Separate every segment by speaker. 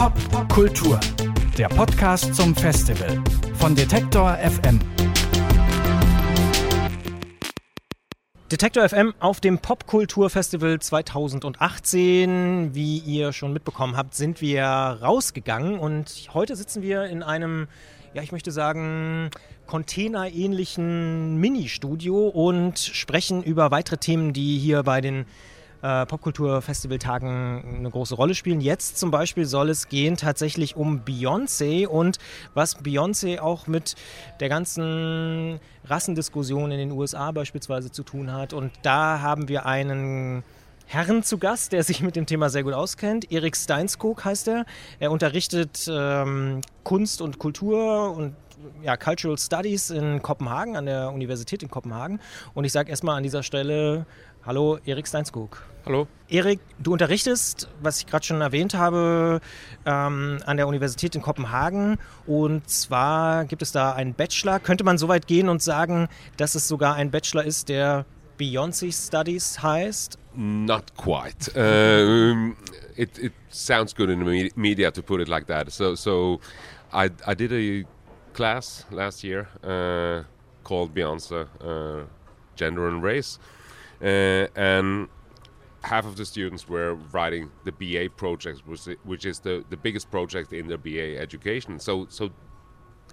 Speaker 1: Popkultur, der Podcast zum Festival von Detektor FM.
Speaker 2: Detektor FM auf dem Popkulturfestival 2018. Wie ihr schon mitbekommen habt, sind wir rausgegangen und heute sitzen wir in einem, ja, ich möchte sagen, containerähnlichen Mini-Studio und sprechen über weitere Themen, die hier bei den äh, Popkultur-Festivaltagen eine große Rolle spielen. Jetzt zum Beispiel soll es gehen tatsächlich um Beyoncé und was Beyoncé auch mit der ganzen Rassendiskussion in den USA beispielsweise zu tun hat. Und da haben wir einen Herrn zu Gast, der sich mit dem Thema sehr gut auskennt. Erik Steinskog heißt er. Er unterrichtet ähm, Kunst und Kultur und ja, Cultural Studies in Kopenhagen, an der Universität in Kopenhagen. Und ich sage erstmal an dieser Stelle Hallo, Erik Steinskog.
Speaker 3: Hallo.
Speaker 2: Erik, du unterrichtest, was ich gerade schon erwähnt habe, ähm, an der Universität in Kopenhagen. Und zwar gibt es da einen Bachelor. Könnte man so weit gehen und sagen, dass es sogar ein Bachelor ist, der Beyoncé Studies heißt?
Speaker 3: Not quite. Uh, it, it sounds good in the media to put it like that. So, so I, I did a class last year uh, called Beyoncé uh, Gender and Race. Uh, and half of the students were writing the BA project, which is the, the biggest project in their BA education. So, so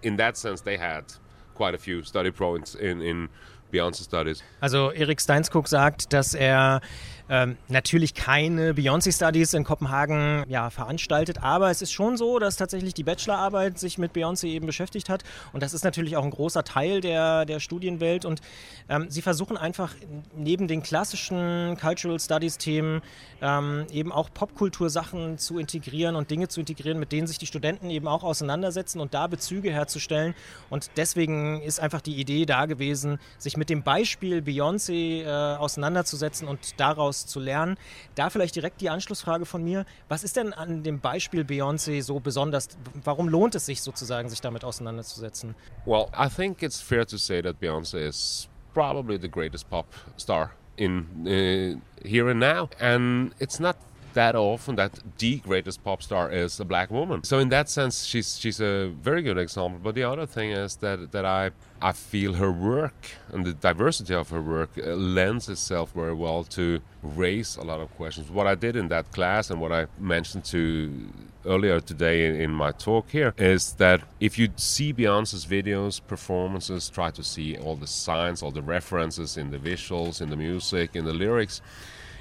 Speaker 3: in that sense, they had quite a few study points in, in Beyoncé Studies.
Speaker 2: Also Erik Steinskog sagt, dass er ähm, natürlich keine Beyoncé Studies in Kopenhagen ja, veranstaltet, aber es ist schon so, dass tatsächlich die Bachelorarbeit sich mit Beyoncé eben beschäftigt hat und das ist natürlich auch ein großer Teil der, der Studienwelt und ähm, sie versuchen einfach neben den klassischen Cultural Studies Themen ähm, eben auch Popkultursachen zu integrieren und Dinge zu integrieren, mit denen sich die Studenten eben auch auseinandersetzen und da Bezüge herzustellen und deswegen ist einfach die Idee da gewesen, sich mit dem Beispiel Beyoncé äh, auseinanderzusetzen und daraus daraus zu lernen. Da vielleicht direkt die Anschlussfrage von mir. Was ist denn an dem Beispiel Beyoncé so besonders? Warum lohnt es sich sozusagen, sich damit auseinanderzusetzen?
Speaker 3: Well, I think it's fair to say that Beyoncé is probably the greatest pop star in uh, here and now. And it's not that often that the greatest pop star is a black woman. So in that sense, she's she's a very good example. But the other thing is that that I I feel her work and the diversity of her work uh, lends itself very well to raise a lot of questions. What I did in that class and what I mentioned to earlier today in, in my talk here is that if you see Beyonce's videos, performances, try to see all the signs, all the references in the visuals, in the music, in the lyrics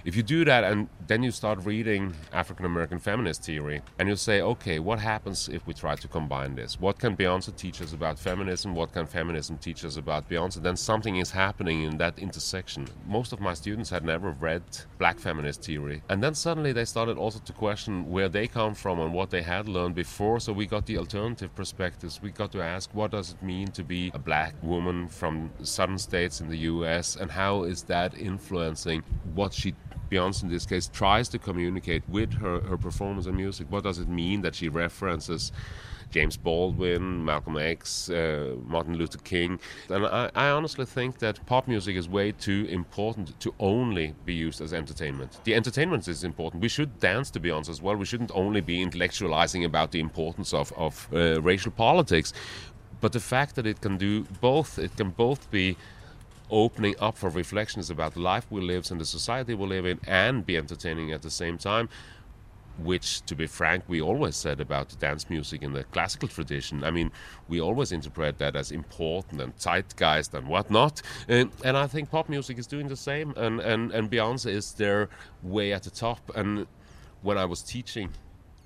Speaker 3: if you do that and then you start reading African American feminist theory and you say, okay, what happens if we try to combine this? What can Beyonce teach us about feminism? What can feminism teach us about Beyonce? Then something is happening in that intersection. Most of my students had never read black feminist theory. And then suddenly they started also to question where they come from and what they had learned before. So we got the alternative perspectives. We got to ask, what does it mean to be a black woman from southern states in the US? And how is that influencing what she Beyonce in this case tries to communicate with her, her performance and music. What does it mean that she references James Baldwin, Malcolm X, uh, Martin Luther King? And I, I, honestly think that pop music is way too important to only be used as entertainment. The entertainment is important. We should dance to Beyonce as well. We shouldn't only be intellectualizing about the importance of, of uh, racial politics. But the fact that it can do both, it can both be opening up for reflections about the life we live and the society we live in and be entertaining at the same time which to be frank we always said about dance music in the classical tradition. I mean we always interpret that as important and zeitgeist and whatnot. And, and i think pop music is doing the same and, and, and beyonce is their way at the top. And when i was teaching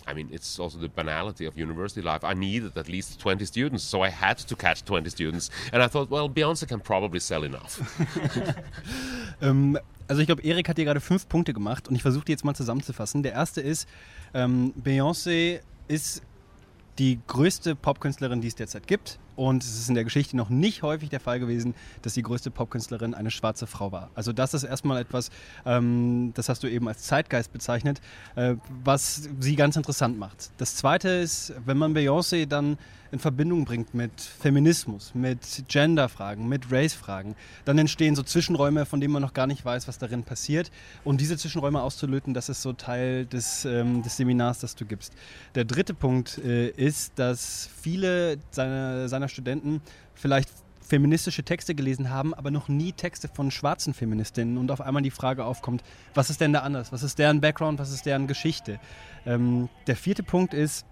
Speaker 3: I mean, it's also the banality of university life. I needed at least 20 students, so I had to catch 20 students. And I thought, well, Beyonce can probably sell enough.
Speaker 4: ähm, also ich glaube, Erik hat hier gerade fünf Punkte gemacht und ich versuche die jetzt mal zusammenzufassen. Der erste ist, ähm, Beyoncé ist die größte Popkünstlerin, die es derzeit gibt Und es ist in der Geschichte noch nicht häufig der Fall gewesen, dass die größte Popkünstlerin eine schwarze Frau war. Also das ist erstmal etwas, ähm, das hast du eben als Zeitgeist bezeichnet, äh, was sie ganz interessant macht. Das Zweite ist, wenn man Beyoncé dann in Verbindung bringt mit Feminismus, mit Genderfragen, mit Race-Fragen, dann entstehen so Zwischenräume, von denen man noch gar nicht weiß, was darin passiert. Und diese Zwischenräume auszulöten, das ist so Teil des, ähm, des Seminars, das du gibst. Der dritte Punkt äh, ist, dass viele seiner, seiner Studenten vielleicht feministische Texte gelesen haben, aber noch nie Texte von schwarzen Feministinnen und auf einmal die Frage aufkommt, was ist denn da anders? Was ist deren Background? Was ist deren Geschichte? Ähm, der vierte Punkt ist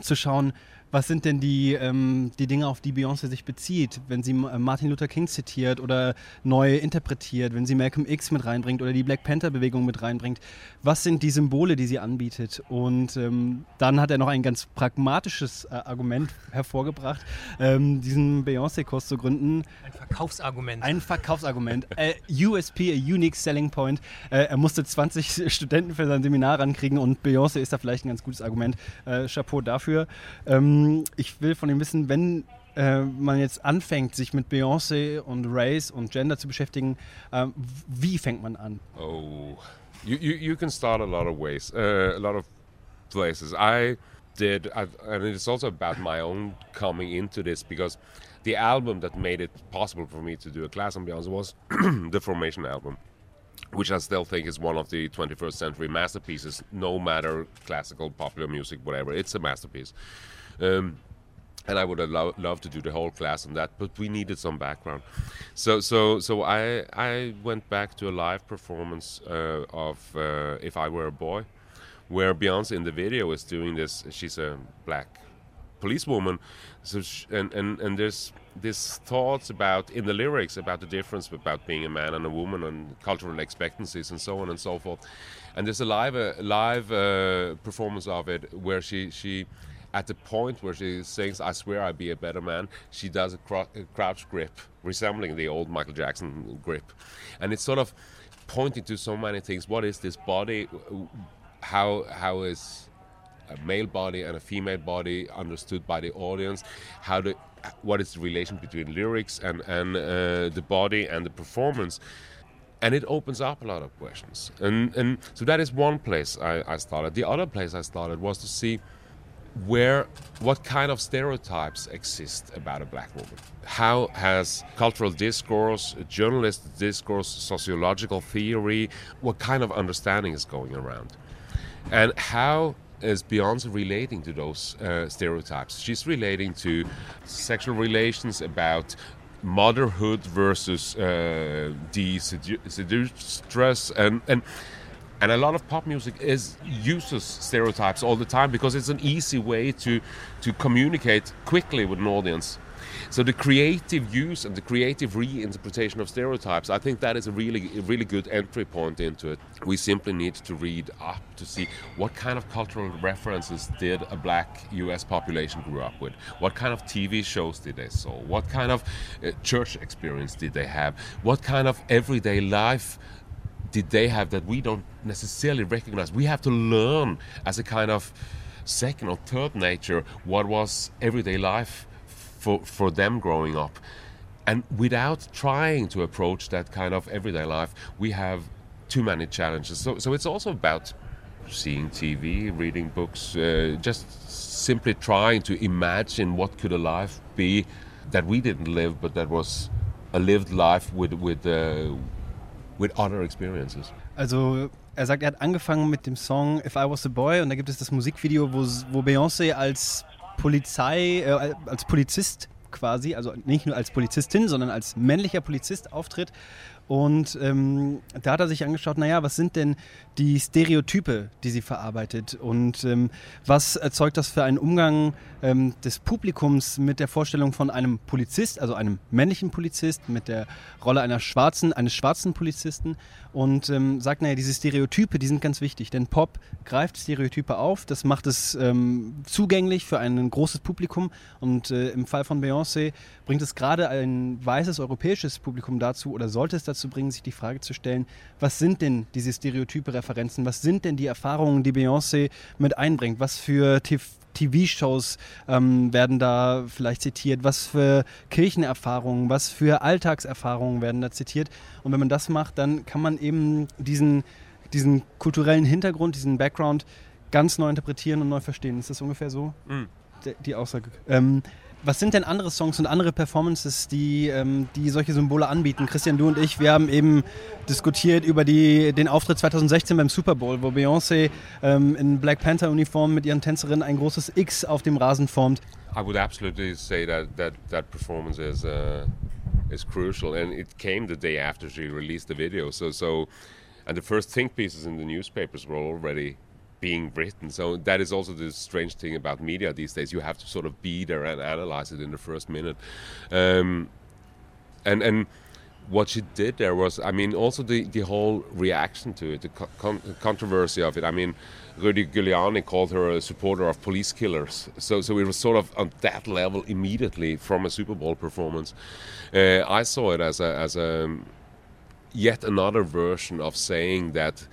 Speaker 4: zu schauen, was sind denn die, ähm, die Dinge, auf die Beyoncé sich bezieht, wenn sie äh, Martin Luther King zitiert oder neu interpretiert, wenn sie Malcolm X mit reinbringt oder die Black Panther-Bewegung mit reinbringt? Was sind die Symbole, die sie anbietet? Und ähm, dann hat er noch ein ganz pragmatisches äh, Argument hervorgebracht, ähm, diesen Beyoncé-Kurs zu gründen.
Speaker 2: Ein Verkaufsargument.
Speaker 4: Ein Verkaufsargument. äh, USP, a Unique Selling Point. Äh, er musste 20 Studenten für sein Seminar rankriegen und Beyoncé ist da vielleicht ein ganz gutes Argument. Äh, Chapeau dafür. Ähm, ähm, ich will von ihm wissen, wenn äh, man jetzt anfängt, sich mit Beyoncé und Race und Gender zu beschäftigen, äh, wie fängt man an?
Speaker 3: Oh, you, you, you can start a lot of ways, uh, a lot of places. I did, I, and it's also about my own coming into this because the album that made it possible for me to do a class on Beyonce was the Formation album. Which I still think is one of the 21st century masterpieces, no matter classical, popular music, whatever. It's a masterpiece. Um, and I would have lo- loved to do the whole class on that, but we needed some background. So, so, so I I went back to a live performance uh, of uh, "If I Were a Boy," where Beyonce in the video is doing this. She's a black policewoman, so sh- and and and there's this thoughts about in the lyrics about the difference about being a man and a woman and cultural expectancies and so on and so forth. And there's a live uh, live uh, performance of it where she she at the point where she sings "I swear I'll be a better man," she does a, cro- a crouch grip, resembling the old Michael Jackson grip, and it's sort of pointing to so many things. What is this body? How how is a male body and a female body understood by the audience? How do what is the relation between lyrics and and uh, the body and the performance? and it opens up a lot of questions. And and so that is one place I, I, started. The other place I started was to see where what kind of stereotypes exist about a black woman how has cultural discourse journalist discourse sociological theory what kind of understanding is going around and how is Beyonce relating to those uh, stereotypes? She's relating to sexual relations about motherhood versus uh, the sedu- seductress and and and a lot of pop music is uses stereotypes all the time because it's an easy way to to communicate quickly with an audience. So the creative use and the creative reinterpretation of stereotypes, I think that is a really really good entry point into it. We simply need to read up to see what kind of cultural references did a black US population grow up with? What kind of TV shows did they saw? What kind of uh, church experience did they have? What kind of everyday life did they have that we don't necessarily recognize? We have to learn as a kind of second or third nature what was everyday life for, for them growing up. And without trying to approach that kind of everyday life, we have too many challenges. So, so it's also about seeing TV, reading books, uh, just simply trying to imagine what could a life be that we didn't live, but that was a lived life with with uh, with other experiences.
Speaker 4: Also er sagt, er hat angefangen mit dem Song If I Was a Boy und da gibt es das Musikvideo, wo, wo Beyoncé als Polizei, äh, als Polizist quasi, also nicht nur als Polizistin, sondern als männlicher Polizist auftritt. Und ähm, da hat er sich angeschaut, naja, was sind denn die Stereotype, die sie verarbeitet? Und ähm, was erzeugt das für einen Umgang ähm, des Publikums mit der Vorstellung von einem Polizist, also einem männlichen Polizist, mit der Rolle einer schwarzen, eines schwarzen Polizisten und ähm, sagt, naja, diese Stereotype, die sind ganz wichtig, denn Pop greift Stereotype auf, das macht es ähm, zugänglich für ein großes Publikum. Und äh, im Fall von Beyoncé bringt es gerade ein weißes europäisches Publikum dazu oder sollte es dazu bringen, sich die Frage zu stellen, was sind denn diese Stereotype Referenzen, was sind denn die Erfahrungen, die Beyoncé mit einbringt, was für TV-Shows ähm, werden da vielleicht zitiert, was für Kirchenerfahrungen, was für Alltagserfahrungen werden da zitiert. Und wenn man das macht, dann kann man eben diesen, diesen kulturellen Hintergrund, diesen Background ganz neu interpretieren und neu verstehen. Ist das ungefähr so? Mhm. Die, Aussage. Ähm, was sind denn andere Songs und andere Performances, die, ähm, die solche Symbole anbieten? Christian, du und ich, wir haben eben diskutiert über die, den Auftritt 2016 beim Super Bowl, wo Beyoncé ähm, in Black Panther-Uniform mit ihren Tänzerinnen ein großes X auf dem Rasen formt.
Speaker 3: I would absolutely say that that, that performance is, uh, is crucial, and it came the day after she released the video. So, so, and the first think pieces in the newspapers were already being written. So that is also the strange thing about media these days. You have to sort of be there and analyze it in the first minute. Um, and and what she did there was, I mean, also the, the whole reaction to it, the con- controversy of it. I mean, Rudy Giuliani called her a supporter of police killers. So, so it was sort of on that level immediately from a Super Bowl performance. Uh, I saw it as a as a yet another version of saying that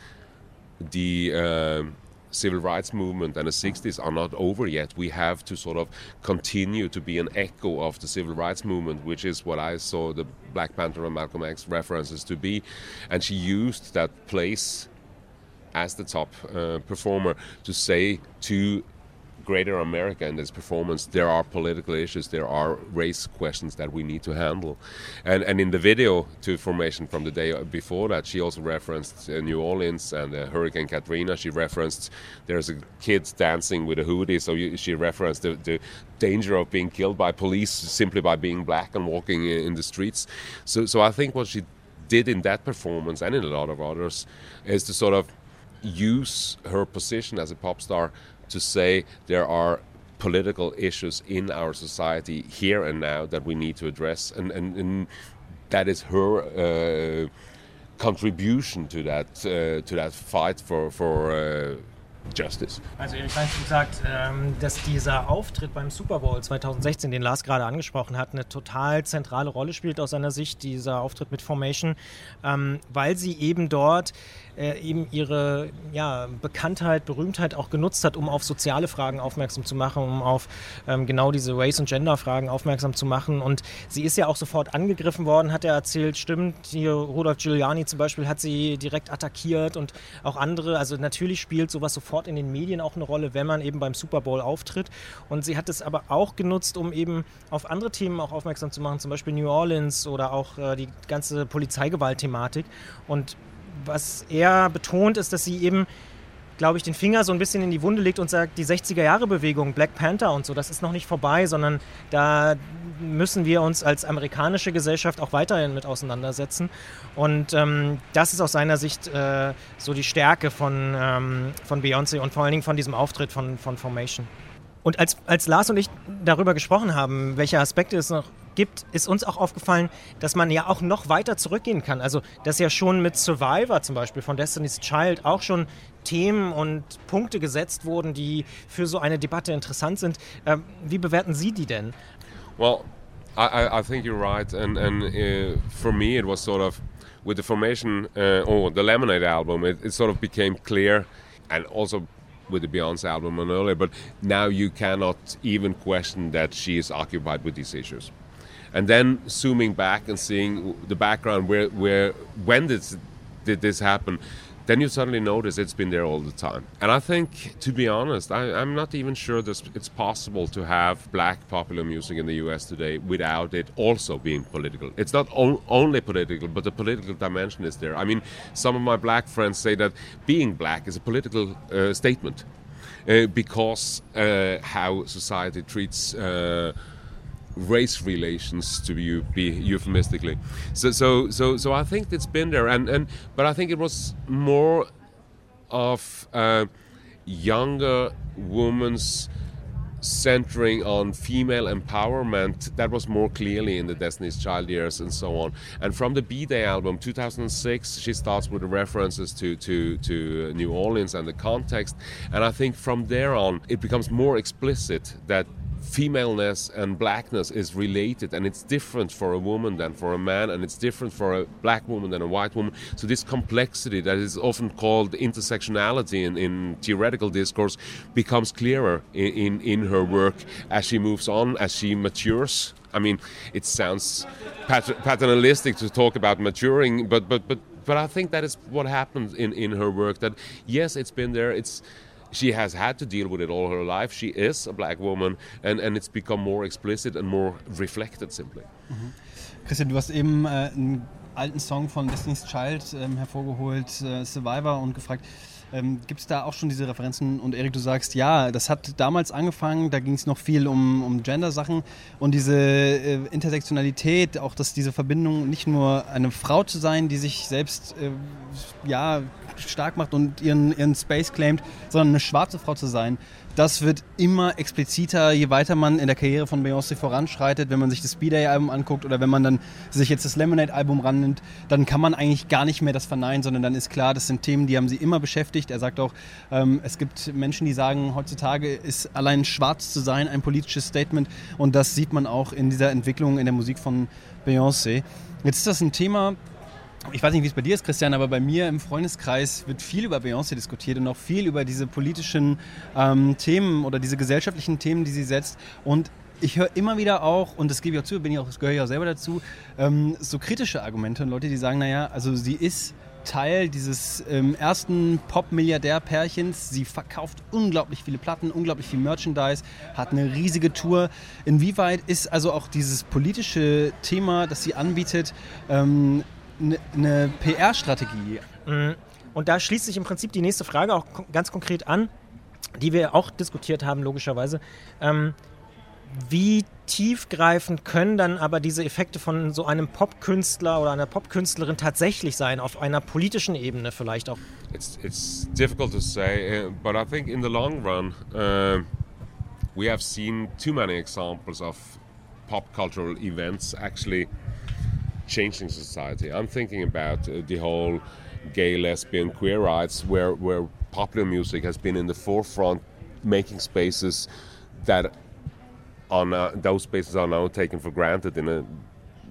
Speaker 3: the um, civil rights movement and the 60s are not over yet. We have to sort of continue to be an echo of the civil rights movement, which is what I saw the Black Panther and Malcolm X references to be. And she used that place as the top uh, performer to say to greater America and its performance, there are political issues, there are race questions that we need to handle. And, and in the video to Formation from the day before that, she also referenced uh, New Orleans and uh, Hurricane Katrina. She referenced there's a kid dancing with a hoodie, so you, she referenced the, the danger of being killed by police simply by being black and walking in the streets. So, so I think what she did in that performance and in a lot of others is to sort of use her position as a pop star to say there are political issues in our society here and now that we need to address, and, and, and that is her uh, contribution to that uh, to that fight for for. Uh, Justice.
Speaker 2: Also ich weiß, wie gesagt, ähm, dass dieser Auftritt beim Super Bowl 2016, den Lars gerade angesprochen hat, eine total zentrale Rolle spielt aus seiner Sicht, dieser Auftritt mit Formation, ähm, weil sie eben dort äh, eben ihre ja, Bekanntheit, Berühmtheit auch genutzt hat, um auf soziale Fragen aufmerksam zu machen, um auf ähm, genau diese Race- und Gender-Fragen aufmerksam zu machen. Und sie ist ja auch sofort angegriffen worden, hat er erzählt, stimmt, hier Rudolf Giuliani zum Beispiel hat sie direkt attackiert und auch andere. Also natürlich spielt sowas sofort in den Medien auch eine Rolle, wenn man eben beim Super Bowl auftritt. Und sie hat es aber auch genutzt, um eben auf andere Themen auch aufmerksam zu machen, zum Beispiel New Orleans oder auch äh, die ganze Polizeigewalt-Thematik. Und was er betont, ist, dass sie eben, glaube ich, den Finger so ein bisschen in die Wunde legt und sagt, die 60er-Jahre-Bewegung, Black Panther und so, das ist noch nicht vorbei, sondern da müssen wir uns als amerikanische Gesellschaft auch weiterhin mit auseinandersetzen. Und ähm, das ist aus seiner Sicht äh, so die Stärke von, ähm, von Beyoncé und vor allen Dingen von diesem Auftritt von, von Formation. Und als, als Lars und ich darüber gesprochen haben, welche Aspekte es noch gibt, ist uns auch aufgefallen, dass man ja auch noch weiter zurückgehen kann. Also, dass ja schon mit Survivor zum Beispiel von Destiny's Child auch schon Themen und Punkte gesetzt wurden, die für so eine Debatte interessant sind. Ähm, wie bewerten Sie die denn?
Speaker 3: Well, I, I think you're right, and and uh, for me it was sort of with the formation uh, or the Lemonade album, it, it sort of became clear, and also with the Beyonce album and earlier, but now you cannot even question that she is occupied with these issues. And then zooming back and seeing the background where where when did did this happen then you suddenly notice it's been there all the time. And I think, to be honest, I, am not even sure that it's possible to have black popular music in the US today without it also being political. It's not only political, but the political dimension is there. I mean, some of my black friends say that being black is a political uh, statement uh, because uh, how society treats uh, race relations to be, be euphemistically. So, so, so, so I think it's been there, and, and but I think it was more of uh, younger women's centering on female empowerment that was more clearly in the Destiny's Child years and so on. And from the B-Day album 2006, she starts with references to, to, to New Orleans and the context. And I think from there on, it becomes more explicit that femaleness and blackness is related and it's different for a woman than for a man and it's different for a black woman than a white woman so this complexity that is often called intersectionality in, in theoretical discourse becomes clearer in, in, in her work as she moves on as she matures i mean it sounds paternalistic to talk about maturing but but but but I think that is what happens in, in her work. That yes, it's been there. It's she has had to deal with it all her life. She is a black woman, and, and it's become more explicit and more reflected simply.
Speaker 4: Mhm. Christian, du hast eben äh, einen alten Song von Destiny's Child ähm, hervorgeholt, äh, Survivor, und gefragt, ähm, Gibt es da auch schon diese Referenzen? Und Erik, du sagst, ja, das hat damals angefangen, da ging es noch viel um, um Gender-Sachen und diese äh, Intersektionalität, auch dass diese Verbindung nicht nur eine Frau zu sein, die sich selbst äh, ja, stark macht und ihren, ihren Space claimt, sondern eine schwarze Frau zu sein das wird immer expliziter, je weiter man in der Karriere von Beyoncé voranschreitet. Wenn man sich das B-Day-Album anguckt oder wenn man dann sich jetzt das Lemonade-Album rannimmt, dann kann man eigentlich gar nicht mehr das verneinen, sondern dann ist klar, das sind Themen, die haben sie immer beschäftigt. Er sagt auch, ähm, es gibt Menschen, die sagen, heutzutage ist allein schwarz zu sein ein politisches Statement und das sieht man auch in dieser Entwicklung in der Musik von Beyoncé. Jetzt ist das ein Thema, ich weiß nicht, wie es bei dir ist, Christian, aber bei mir im Freundeskreis wird viel über Beyoncé diskutiert und auch viel über diese politischen ähm, Themen oder diese gesellschaftlichen Themen, die sie setzt. Und ich höre immer wieder auch, und das gebe ich auch zu, bin ich auch, das gehöre ich auch selber dazu, ähm, so kritische Argumente und Leute, die sagen, naja, also sie ist Teil dieses ähm, ersten Pop-Milliardär-Pärchens. Sie verkauft unglaublich viele Platten, unglaublich viel Merchandise, hat eine riesige Tour. Inwieweit ist also auch dieses politische Thema, das sie anbietet, ähm, eine PR-Strategie.
Speaker 2: Mhm. Und da schließt sich im Prinzip die nächste Frage auch ganz konkret an, die wir auch diskutiert haben, logischerweise. Ähm, wie tiefgreifend können dann aber diese Effekte von so einem Popkünstler oder einer Popkünstlerin tatsächlich sein, auf einer politischen Ebene vielleicht auch?
Speaker 3: It's, it's difficult to say, uh, but I think in the long run, uh, we have seen too many examples of pop cultural events actually changing society. I'm thinking about uh, the whole gay, lesbian, queer rights, where where popular music has been in the forefront, making spaces that on those spaces are now taken for granted in a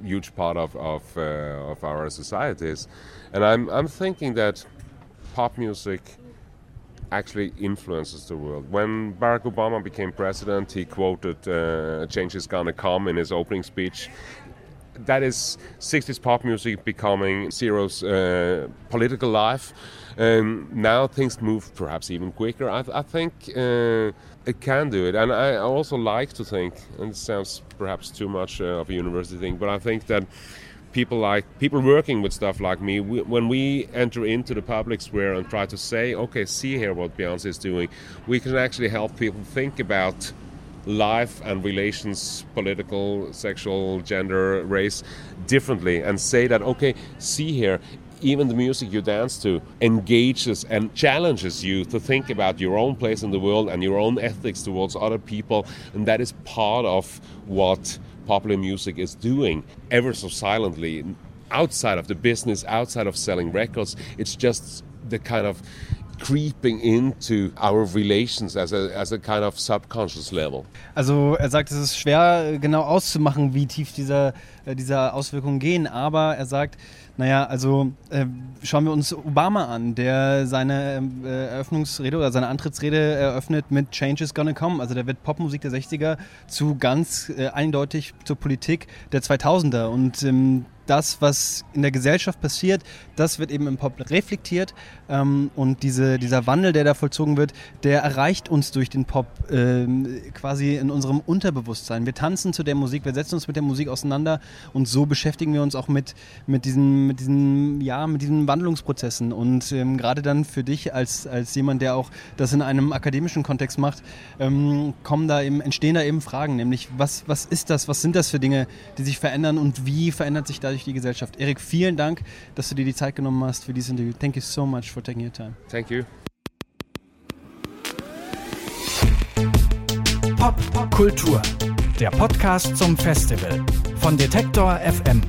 Speaker 3: huge part of of, uh, of our societies, and I'm I'm thinking that pop music actually influences the world. When Barack Obama became president, he quoted uh, "Change is gonna come" in his opening speech that is 60s pop music becoming Zero's uh, political life. And now things move perhaps even quicker. I, I think uh, it can do it. And I also like to think, and it sounds perhaps too much uh, of a university thing, but I think that people like people working with stuff like me, we, when we enter into the public square and try to say, okay, see here what Beyonce is doing, we can actually help people think about life and relations, political, sexual, gender, race, differently and say that, okay, see here, even the music you dance to engages and challenges you to think about your own place in the world and your own ethics towards other people. And that is part of what popular music is doing, ever so silently, outside of the business, outside of selling records. It's just the kind of creeping into our relations as a, as a kind of subconscious level.
Speaker 4: Also er sagt, es ist schwer genau auszumachen, wie tief diese, äh, diese Auswirkungen gehen, aber er sagt, naja, also äh, schauen wir uns Obama an, der seine äh, Eröffnungsrede oder seine Antrittsrede eröffnet mit Change is gonna come. Also der wird Popmusik der 60er zu ganz äh, eindeutig zur Politik der 2000er und ähm, das, was in der Gesellschaft passiert, das wird eben im Pop reflektiert. Ähm, und diese, dieser Wandel, der da vollzogen wird, der erreicht uns durch den Pop ähm, quasi in unserem Unterbewusstsein. Wir tanzen zu der Musik, wir setzen uns mit der Musik auseinander und so beschäftigen wir uns auch mit, mit, diesen, mit, diesen, ja, mit diesen Wandlungsprozessen. Und ähm, gerade dann für dich als, als jemand, der auch das in einem akademischen Kontext macht, ähm, kommen da eben, entstehen da eben Fragen, nämlich was, was ist das, was sind das für Dinge, die sich verändern? Und wie verändert sich dadurch durch die Gesellschaft. Erik, vielen Dank, dass du dir die Zeit genommen hast für dieses Interview. Thank you so much for taking your time.
Speaker 3: Thank you.
Speaker 1: Pop, Pop Kultur, der Podcast zum Festival von Detektor FM.